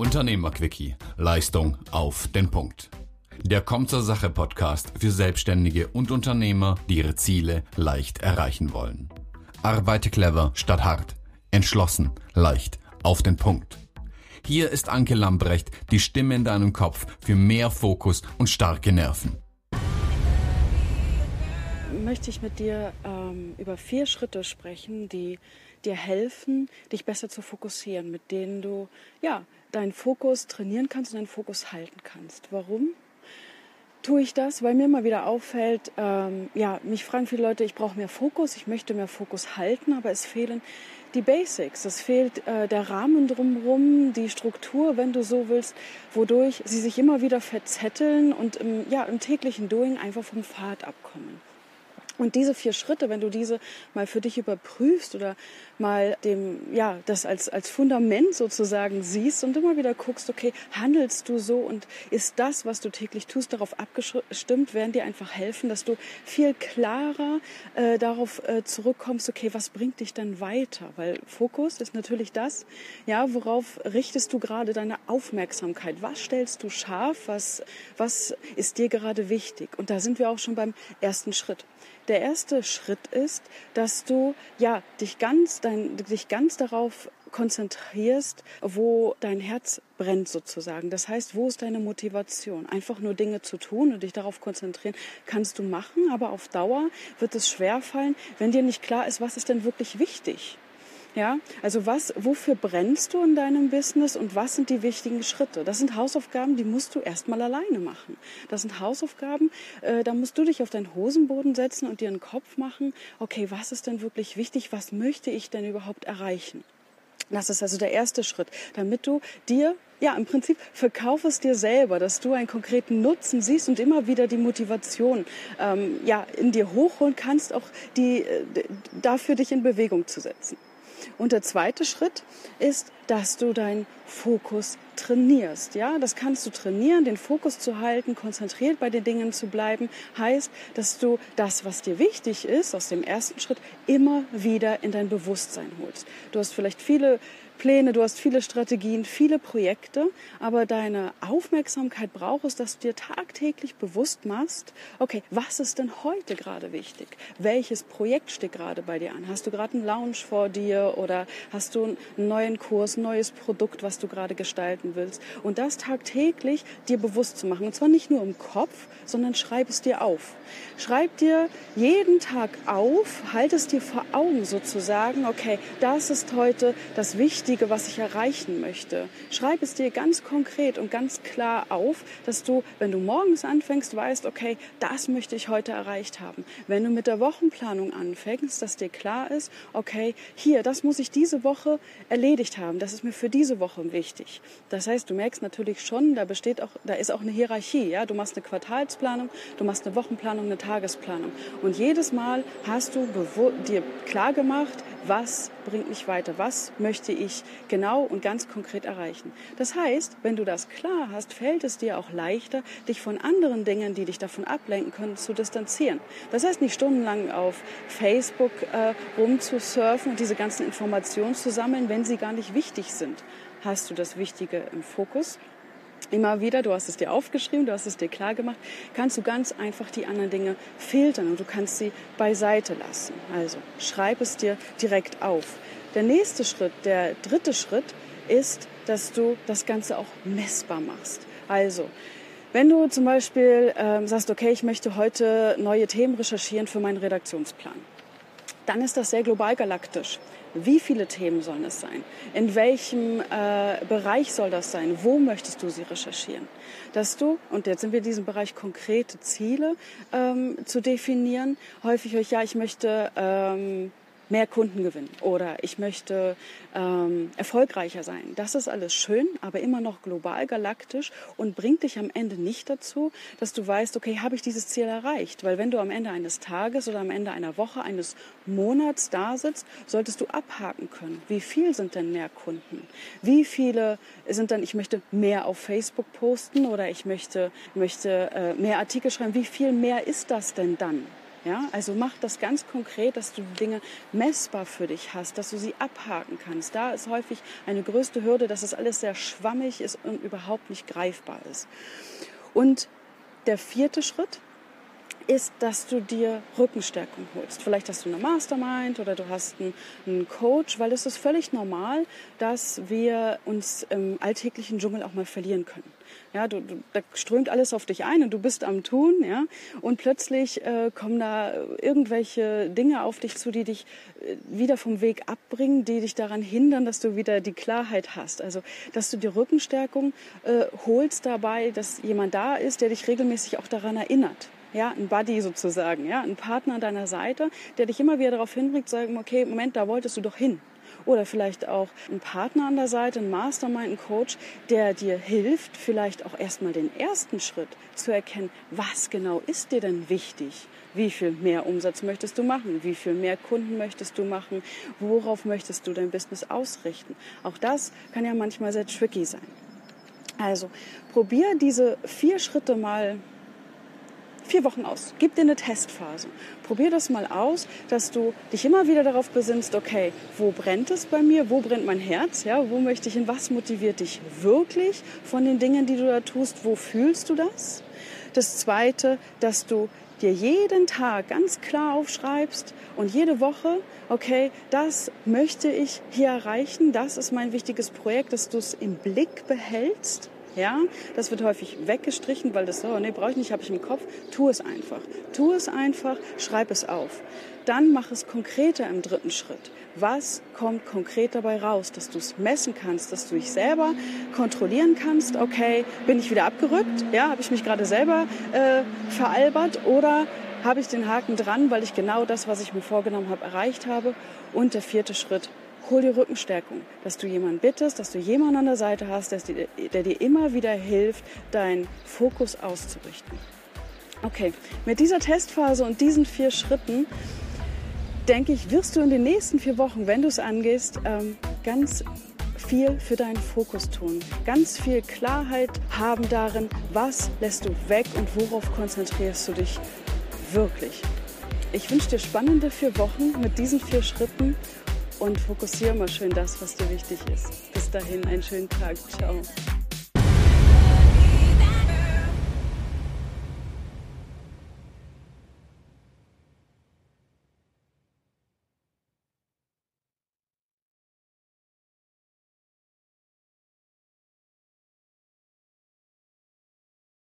Unternehmerquickie. Leistung auf den Punkt. Der Kommt zur Sache Podcast für Selbstständige und Unternehmer, die ihre Ziele leicht erreichen wollen. Arbeite clever statt hart. Entschlossen, leicht, auf den Punkt. Hier ist Anke Lambrecht, die Stimme in deinem Kopf für mehr Fokus und starke Nerven. Möchte ich mit dir ähm, über vier Schritte sprechen, die dir helfen, dich besser zu fokussieren, mit denen du ja deinen Fokus trainieren kannst und deinen Fokus halten kannst. Warum? Tue ich das, weil mir immer wieder auffällt, ähm, ja, mich fragen viele Leute, ich brauche mehr Fokus, ich möchte mehr Fokus halten, aber es fehlen die Basics. Es fehlt äh, der Rahmen drumherum, die Struktur, wenn du so willst, wodurch sie sich immer wieder verzetteln und im, ja, im täglichen Doing einfach vom Pfad abkommen. Und diese vier Schritte, wenn du diese mal für dich überprüfst oder mal dem, ja, das als, als Fundament sozusagen siehst und immer wieder guckst, okay, handelst du so und ist das, was du täglich tust, darauf abgestimmt, werden dir einfach helfen, dass du viel klarer äh, darauf äh, zurückkommst, okay, was bringt dich dann weiter? Weil Fokus ist natürlich das, ja, worauf richtest du gerade deine Aufmerksamkeit? Was stellst du scharf? Was, was ist dir gerade wichtig? Und da sind wir auch schon beim ersten Schritt. Der erste Schritt ist, dass du ja dich ganz, dein, dich ganz darauf konzentrierst, wo dein Herz brennt sozusagen. Das heißt, wo ist deine Motivation? Einfach nur Dinge zu tun und dich darauf konzentrieren, kannst du machen, aber auf Dauer wird es schwerfallen, wenn dir nicht klar ist, was ist denn wirklich wichtig. Ja, also was, wofür brennst du in deinem Business und was sind die wichtigen Schritte? Das sind Hausaufgaben, die musst du erstmal alleine machen. Das sind Hausaufgaben, äh, da musst du dich auf deinen Hosenboden setzen und dir einen Kopf machen, okay, was ist denn wirklich wichtig? Was möchte ich denn überhaupt erreichen? Das ist also der erste Schritt, damit du dir ja, im Prinzip verkauf es dir selber, dass du einen konkreten Nutzen siehst und immer wieder die Motivation ähm, ja, in dir hochholen kannst, auch die, äh, dafür dich in Bewegung zu setzen. Und der zweite Schritt ist, dass du deinen Fokus trainierst. Ja, das kannst du trainieren, den Fokus zu halten, konzentriert bei den Dingen zu bleiben. Heißt, dass du das, was dir wichtig ist, aus dem ersten Schritt immer wieder in dein Bewusstsein holst. Du hast vielleicht viele Pläne, du hast viele Strategien, viele Projekte, aber deine Aufmerksamkeit braucht es, dass du dir tagtäglich bewusst machst, okay, was ist denn heute gerade wichtig? Welches Projekt steht gerade bei dir an? Hast du gerade einen Lounge vor dir oder hast du einen neuen Kurs, ein neues Produkt, was du gerade gestalten willst? Und das tagtäglich dir bewusst zu machen. Und zwar nicht nur im Kopf, sondern schreib es dir auf. Schreib dir jeden Tag auf, halt es dir vor Augen sozusagen, okay, das ist heute das Wichtige, was ich erreichen möchte. Schreib es dir ganz konkret und ganz klar auf, dass du, wenn du morgens anfängst, weißt, okay, das möchte ich heute erreicht haben. Wenn du mit der Wochenplanung anfängst, dass dir klar ist, okay, hier, das muss ich diese Woche erledigt haben. Das ist mir für diese Woche wichtig. Das heißt, du merkst natürlich schon, da besteht auch, da ist auch eine Hierarchie. Ja, du machst eine Quartalsplanung, du machst eine Wochenplanung, eine Tagesplanung. Und jedes Mal hast du dir klar gemacht, was bringt mich weiter, was möchte ich genau und ganz konkret erreichen. Das heißt, wenn du das klar hast, fällt es dir auch leichter, dich von anderen Dingen, die dich davon ablenken können, zu distanzieren. Das heißt, nicht stundenlang auf Facebook äh, rumzusurfen und diese ganzen Informationen zu sammeln, wenn sie gar nicht wichtig sind. Hast du das Wichtige im Fokus immer wieder, du hast es dir aufgeschrieben, du hast es dir klar gemacht, kannst du ganz einfach die anderen Dinge filtern und du kannst sie beiseite lassen. Also schreib es dir direkt auf. Der nächste Schritt, der dritte Schritt ist, dass du das Ganze auch messbar machst. Also, wenn du zum Beispiel ähm, sagst, okay, ich möchte heute neue Themen recherchieren für meinen Redaktionsplan, dann ist das sehr global galaktisch. Wie viele Themen sollen es sein? In welchem äh, Bereich soll das sein? Wo möchtest du sie recherchieren? Dass du, und jetzt sind wir in diesem Bereich, konkrete Ziele ähm, zu definieren. Häufig höre ich, ja, ich möchte ähm, mehr Kunden gewinnen oder ich möchte ähm, erfolgreicher sein. Das ist alles schön, aber immer noch global galaktisch und bringt dich am Ende nicht dazu, dass du weißt, okay, habe ich dieses Ziel erreicht? Weil wenn du am Ende eines Tages oder am Ende einer Woche, eines Monats da sitzt, solltest du abhaken können. Wie viel sind denn mehr Kunden? Wie viele sind dann, ich möchte mehr auf Facebook posten oder ich möchte, möchte äh, mehr Artikel schreiben? Wie viel mehr ist das denn dann? Ja, also mach das ganz konkret, dass du Dinge messbar für dich hast, dass du sie abhaken kannst. Da ist häufig eine größte Hürde, dass es alles sehr schwammig ist und überhaupt nicht greifbar ist. Und der vierte Schritt, ist, dass du dir Rückenstärkung holst. Vielleicht hast du eine Mastermind oder du hast einen, einen Coach, weil es ist völlig normal, dass wir uns im alltäglichen Dschungel auch mal verlieren können. Ja, du, du, da strömt alles auf dich ein und du bist am Tun, ja, und plötzlich äh, kommen da irgendwelche Dinge auf dich zu, die dich äh, wieder vom Weg abbringen, die dich daran hindern, dass du wieder die Klarheit hast. Also, dass du die Rückenstärkung äh, holst dabei, dass jemand da ist, der dich regelmäßig auch daran erinnert ja, ein Buddy sozusagen, ja, ein Partner an deiner Seite, der dich immer wieder darauf hinbringt, zu sagen, okay, Moment, da wolltest du doch hin. Oder vielleicht auch ein Partner an der Seite, ein Mastermind, ein Coach, der dir hilft, vielleicht auch erstmal den ersten Schritt zu erkennen, was genau ist dir denn wichtig? Wie viel mehr Umsatz möchtest du machen? Wie viel mehr Kunden möchtest du machen? Worauf möchtest du dein Business ausrichten? Auch das kann ja manchmal sehr tricky sein. Also probier diese vier Schritte mal vier Wochen aus. Gib dir eine Testphase. Probier das mal aus, dass du dich immer wieder darauf besinnst, okay, wo brennt es bei mir? Wo brennt mein Herz? Ja, wo möchte ich hin? Was motiviert dich wirklich von den Dingen, die du da tust? Wo fühlst du das? Das zweite, dass du dir jeden Tag ganz klar aufschreibst und jede Woche, okay, das möchte ich hier erreichen, das ist mein wichtiges Projekt, dass du es im Blick behältst ja, das wird häufig weggestrichen, weil das so, nee, brauche ich nicht, habe ich im Kopf. Tu es einfach. Tu es einfach, schreib es auf. Dann mach es konkreter im dritten Schritt. Was kommt konkret dabei raus, dass du es messen kannst, dass du dich selber kontrollieren kannst? Okay, bin ich wieder abgerückt? Ja, habe ich mich gerade selber äh, veralbert oder habe ich den Haken dran, weil ich genau das, was ich mir vorgenommen habe, erreicht habe? Und der vierte Schritt, hol dir Rückenstärkung, dass du jemanden bittest, dass du jemanden an der Seite hast, der, der dir immer wieder hilft, deinen Fokus auszurichten. Okay, mit dieser Testphase und diesen vier Schritten, denke ich, wirst du in den nächsten vier Wochen, wenn du es angehst, ähm, ganz viel für deinen Fokus tun. Ganz viel Klarheit haben darin, was lässt du weg und worauf konzentrierst du dich wirklich. Ich wünsche dir spannende vier Wochen mit diesen vier Schritten und fokussiere mal schön das, was dir wichtig ist. Bis dahin, einen schönen Tag. Ciao.